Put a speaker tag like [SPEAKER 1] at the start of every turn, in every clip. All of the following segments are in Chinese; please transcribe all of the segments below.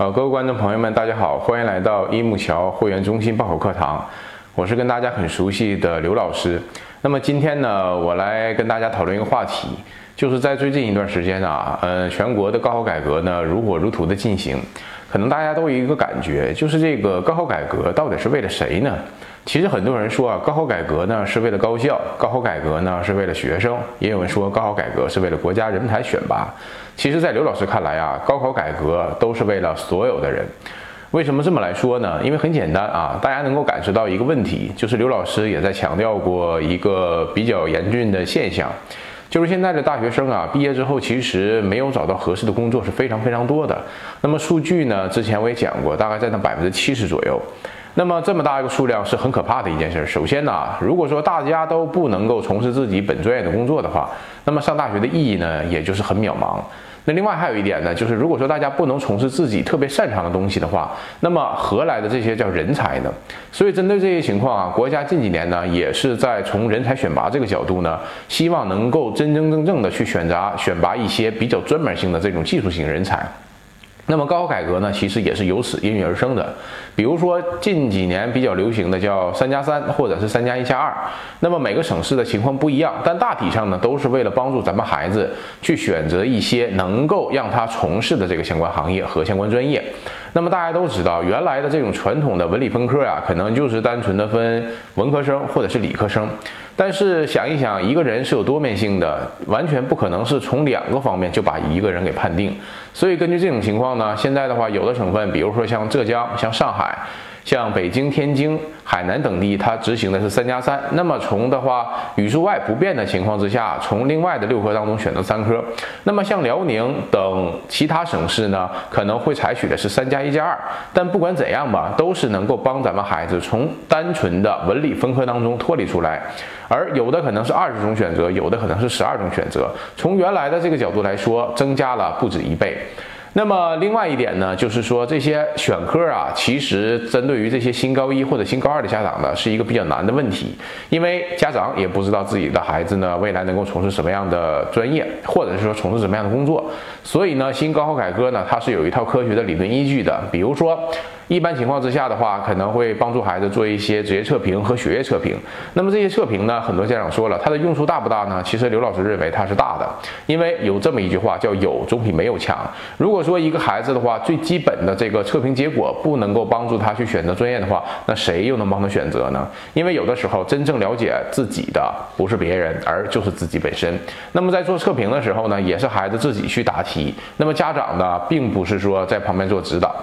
[SPEAKER 1] 呃，各位观众朋友们，大家好，欢迎来到一木桥会员中心报考课堂，我是跟大家很熟悉的刘老师。那么今天呢，我来跟大家讨论一个话题，就是在最近一段时间啊，呃，全国的高考改革呢如火如荼的进行，可能大家都有一个感觉，就是这个高考改革到底是为了谁呢？其实很多人说啊，高考改革呢是为了高校，高考改革呢是为了学生，也有人说高考改革是为了国家人才选拔。其实，在刘老师看来啊，高考改革都是为了所有的人。为什么这么来说呢？因为很简单啊，大家能够感受到一个问题，就是刘老师也在强调过一个比较严峻的现象，就是现在的大学生啊，毕业之后其实没有找到合适的工作是非常非常多的。那么数据呢，之前我也讲过，大概在那百分之七十左右。那么这么大一个数量是很可怕的一件事。首先呢，如果说大家都不能够从事自己本专业的工作的话，那么上大学的意义呢，也就是很渺茫。那另外还有一点呢，就是如果说大家不能从事自己特别擅长的东西的话，那么何来的这些叫人才呢？所以针对这些情况啊，国家近几年呢，也是在从人才选拔这个角度呢，希望能够真真正正的去选择选拔一些比较专门性的这种技术型人才。那么高考改革呢，其实也是由此应运而生的。比如说近几年比较流行的叫“三加三”或者是“三加一加二”。那么每个省市的情况不一样，但大体上呢，都是为了帮助咱们孩子去选择一些能够让他从事的这个相关行业和相关专业。那么大家都知道，原来的这种传统的文理分科啊，可能就是单纯的分文科生或者是理科生。但是想一想，一个人是有多面性的，完全不可能是从两个方面就把一个人给判定。所以根据这种情况呢，现在的话，有的省份，比如说像浙江、像上海。像北京、天津、海南等地，它执行的是三加三。那么从的话，语数外不变的情况之下，从另外的六科当中选择三科。那么像辽宁等其他省市呢，可能会采取的是三加一加二。但不管怎样吧，都是能够帮咱们孩子从单纯的文理分科当中脱离出来。而有的可能是二十种选择，有的可能是十二种选择。从原来的这个角度来说，增加了不止一倍。那么另外一点呢，就是说这些选科啊，其实针对于这些新高一或者新高二的家长呢，是一个比较难的问题，因为家长也不知道自己的孩子呢未来能够从事什么样的专业，或者是说从事什么样的工作，所以呢，新高考改革呢，它是有一套科学的理论依据的，比如说。一般情况之下的话，可能会帮助孩子做一些职业测评和学业测评。那么这些测评呢，很多家长说了，它的用处大不大呢？其实刘老师认为它是大的，因为有这么一句话叫“有总比没有强”。如果说一个孩子的话，最基本的这个测评结果不能够帮助他去选择专业的话，那谁又能帮他选择呢？因为有的时候真正了解自己的不是别人，而就是自己本身。那么在做测评的时候呢，也是孩子自己去答题。那么家长呢，并不是说在旁边做指导。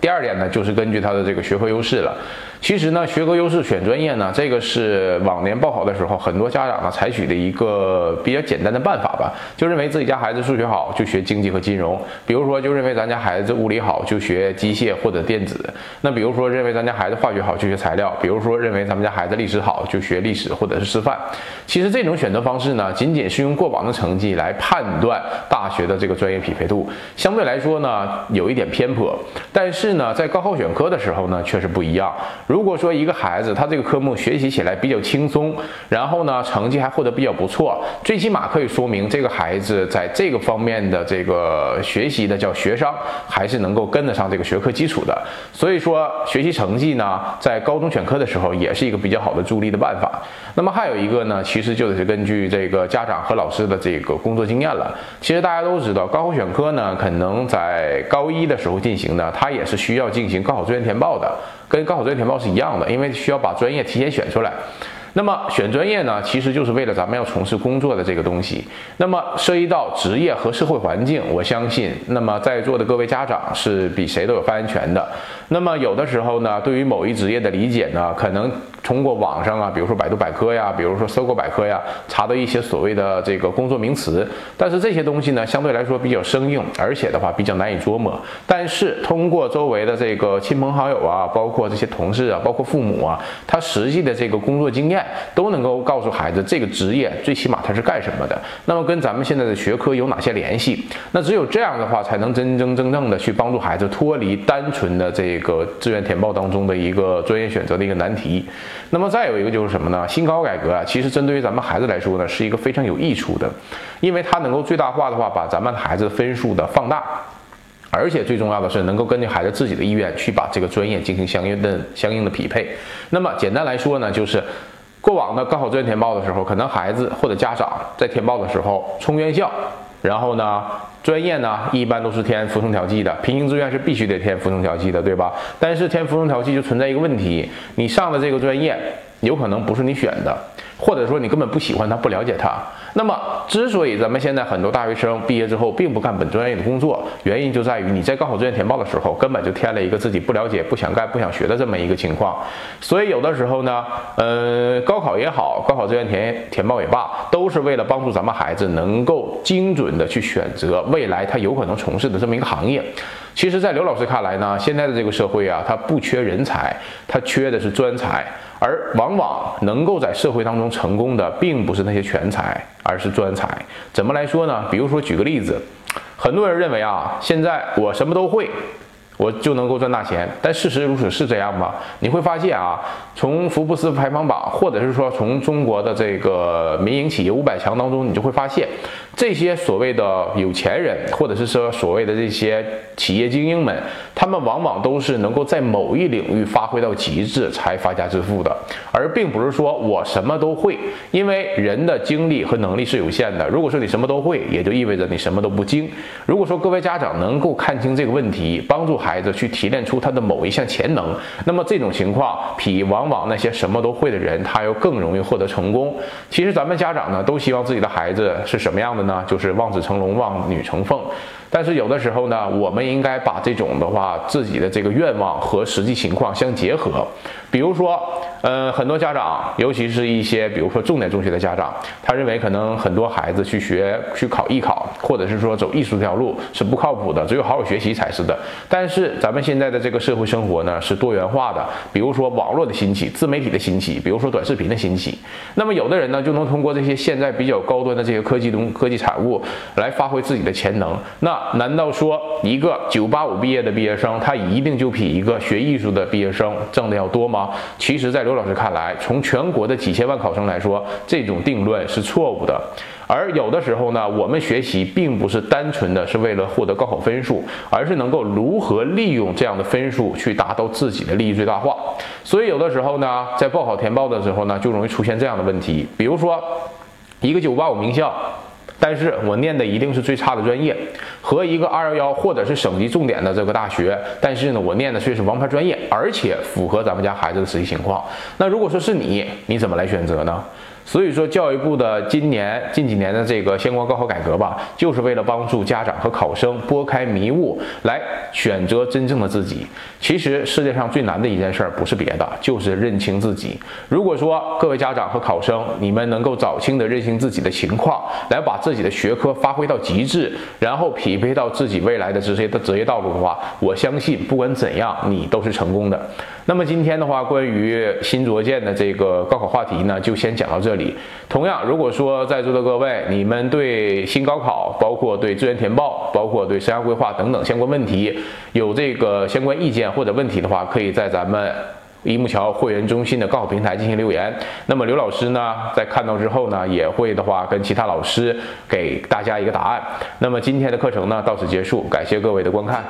[SPEAKER 1] 第二点呢，就是根据他的这个学科优势了。其实呢，学科优势选专业呢，这个是往年报考的时候，很多家长呢采取的一个比较简单的办法吧，就认为自己家孩子数学好就学经济和金融，比如说就认为咱家孩子物理好就学机械或者电子，那比如说认为咱家孩子化学好就学材料，比如说认为咱们家孩子历史好就学历史或者是师范。其实这种选择方式呢，仅仅是用过往的成绩来判断大学的这个专业匹配度，相对来说呢有一点偏颇，但是呢在高考选科的时候呢却是不一样。如果说一个孩子他这个科目学习起来比较轻松，然后呢成绩还获得比较不错，最起码可以说明这个孩子在这个方面的这个学习的叫学商还是能够跟得上这个学科基础的。所以说学习成绩呢在高中选科的时候也是一个比较好的助力的办法。那么还有一个呢，其实就得是根据这个家长和老师的这个工作经验了。其实大家都知道，高考选科呢可能在高一的时候进行的，它也是需要进行高考志愿填报的。跟高考专业填报是一样的，因为需要把专业提前选出来。那么选专业呢，其实就是为了咱们要从事工作的这个东西。那么涉及到职业和社会环境，我相信，那么在座的各位家长是比谁都有发言权的。那么有的时候呢，对于某一职业的理解呢，可能通过网上啊，比如说百度百科呀，比如说搜狗百科呀，查到一些所谓的这个工作名词。但是这些东西呢，相对来说比较生硬，而且的话比较难以琢磨。但是通过周围的这个亲朋好友啊，包括这些同事啊，包括父母啊，他实际的这个工作经验。都能够告诉孩子这个职业最起码他是干什么的，那么跟咱们现在的学科有哪些联系？那只有这样的话，才能真真正正的去帮助孩子脱离单纯的这个一个志愿填报当中的一个专业选择的一个难题。那么再有一个就是什么呢？新高考改革啊，其实针对于咱们孩子来说呢，是一个非常有益处的，因为它能够最大化的话把咱们孩子分数的放大。而且最重要的是能够根据孩子自己的意愿去把这个专业进行相应的相应的匹配。那么简单来说呢，就是过往的高考志愿填报的时候，可能孩子或者家长在填报的时候冲院校，然后呢专业呢一般都是填服从调剂的，平行志愿是必须得填服从调剂的，对吧？但是填服从调剂就存在一个问题，你上的这个专业有可能不是你选的。或者说你根本不喜欢他，不了解他。那么，之所以咱们现在很多大学生毕业之后并不干本专业的工作，原因就在于你在高考志愿填报的时候根本就填了一个自己不了解、不想干、不想学的这么一个情况。所以有的时候呢，呃，高考也好，高考志愿填填报也罢，都是为了帮助咱们孩子能够精准的去选择未来他有可能从事的这么一个行业。其实，在刘老师看来呢，现在的这个社会啊，他不缺人才，他缺的是专才。而往往能够在社会当中成功的，并不是那些全才，而是专才。怎么来说呢？比如说举个例子，很多人认为啊，现在我什么都会，我就能够赚大钱。但事实如此是这样吗？你会发现啊，从福布斯排行榜，或者是说从中国的这个民营企业五百强当中，你就会发现。这些所谓的有钱人，或者是说所谓的这些企业精英们，他们往往都是能够在某一领域发挥到极致才发家致富的，而并不是说我什么都会。因为人的精力和能力是有限的。如果说你什么都会，也就意味着你什么都不精。如果说各位家长能够看清这个问题，帮助孩子去提炼出他的某一项潜能，那么这种情况比往往那些什么都会的人，他要更容易获得成功。其实咱们家长呢，都希望自己的孩子是什么样的？呢，就是望子成龙，望女成凤。但是有的时候呢，我们应该把这种的话，自己的这个愿望和实际情况相结合。比如说，呃，很多家长，尤其是一些比如说重点中学的家长，他认为可能很多孩子去学去考艺考，或者是说走艺术这条路是不靠谱的，只有好好学习才是的。但是咱们现在的这个社会生活呢，是多元化的，比如说网络的兴起，自媒体的兴起，比如说短视频的兴起。那么有的人呢，就能通过这些现在比较高端的这些科技东科技产物来发挥自己的潜能。那难道说一个九八五毕业的毕业生，他一定就比一个学艺术的毕业生挣的要多吗？其实，在刘老师看来，从全国的几千万考生来说，这种定论是错误的。而有的时候呢，我们学习并不是单纯的是为了获得高考分数，而是能够如何利用这样的分数去达到自己的利益最大化。所以，有的时候呢，在报考填报的时候呢，就容易出现这样的问题，比如说一个九八五名校。但是我念的一定是最差的专业，和一个二幺幺或者是省级重点的这个大学，但是呢，我念的却是王牌专业，而且符合咱们家孩子的实际情况。那如果说是你，你怎么来选择呢？所以说，教育部的今年近几年的这个相关高考改革吧，就是为了帮助家长和考生拨开迷雾，来选择真正的自己。其实世界上最难的一件事儿不是别的，就是认清自己。如果说各位家长和考生，你们能够早清的认清自己的情况，来把自己的学科发挥到极致，然后匹配到自己未来的职业的职业道路的话，我相信不管怎样，你都是成功的。那么今天的话，关于新卓建的这个高考话题呢，就先讲到这里同样，如果说在座的各位，你们对新高考，包括对志愿填报，包括对生涯规划等等相关问题，有这个相关意见或者问题的话，可以在咱们一木桥会员中心的高考平台进行留言。那么刘老师呢，在看到之后呢，也会的话跟其他老师给大家一个答案。那么今天的课程呢，到此结束，感谢各位的观看。